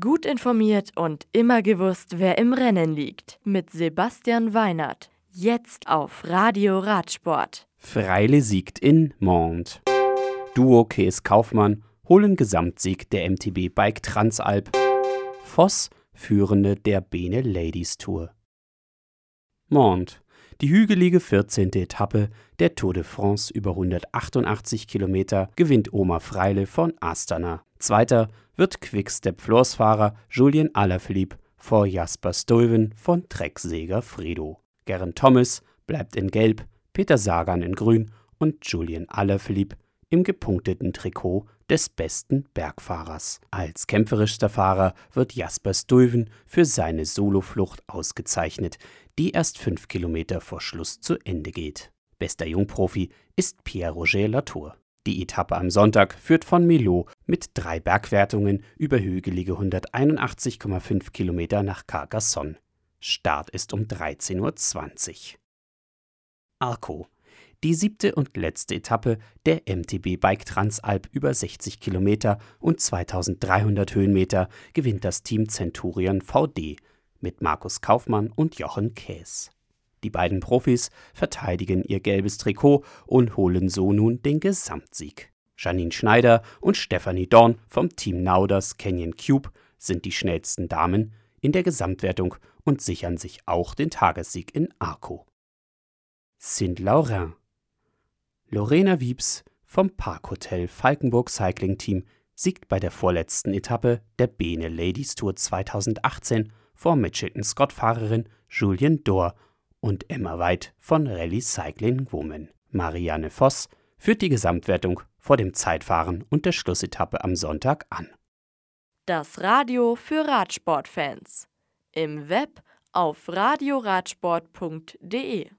Gut informiert und immer gewusst, wer im Rennen liegt. Mit Sebastian Weinert. Jetzt auf Radio Radsport. Freile siegt in Mont. Duo Kees Kaufmann holen Gesamtsieg der MTB Bike Transalp. Voss Führende der Bene Ladies Tour. Mont. Die hügelige 14. Etappe der Tour de France über 188 Kilometer gewinnt Oma Freile von Astana. Zweiter wird Quickstep-Florsfahrer Julien Alaphilippe vor Jasper Stuyven von Trecksäger Fredo. Geraint Thomas bleibt in Gelb, Peter Sagan in Grün und Julien Alaphilippe im gepunkteten Trikot des besten Bergfahrers. Als kämpferischster Fahrer wird Jasper Stuyven für seine Soloflucht ausgezeichnet, die erst fünf Kilometer vor Schluss zu Ende geht. Bester Jungprofi ist Pierre-Roger Latour. Die Etappe am Sonntag führt von Milo mit drei Bergwertungen über hügelige 181,5 Kilometer nach Carcassonne. Start ist um 13.20 Uhr. Arco. Die siebte und letzte Etappe der MTB Bike Transalp über 60 Kilometer und 2300 Höhenmeter gewinnt das Team Centurion VD mit Markus Kaufmann und Jochen Käs. Die beiden Profis verteidigen ihr gelbes Trikot und holen so nun den Gesamtsieg. Janine Schneider und Stephanie Dorn vom Team Nauders Canyon Cube sind die schnellsten Damen in der Gesamtwertung und sichern sich auch den Tagessieg in Arco. Saint-Laurent Lorena Wiebs vom Parkhotel Falkenburg Cycling Team siegt bei der vorletzten Etappe der Bene Ladies Tour 2018 vor Mitchelton-Scott-Fahrerin Julien Dor und Emma White von Rally Cycling Women. Marianne Voss führt die Gesamtwertung vor dem Zeitfahren und der Schlussetappe am Sonntag an. Das Radio für Radsportfans. Im Web auf radioradsport.de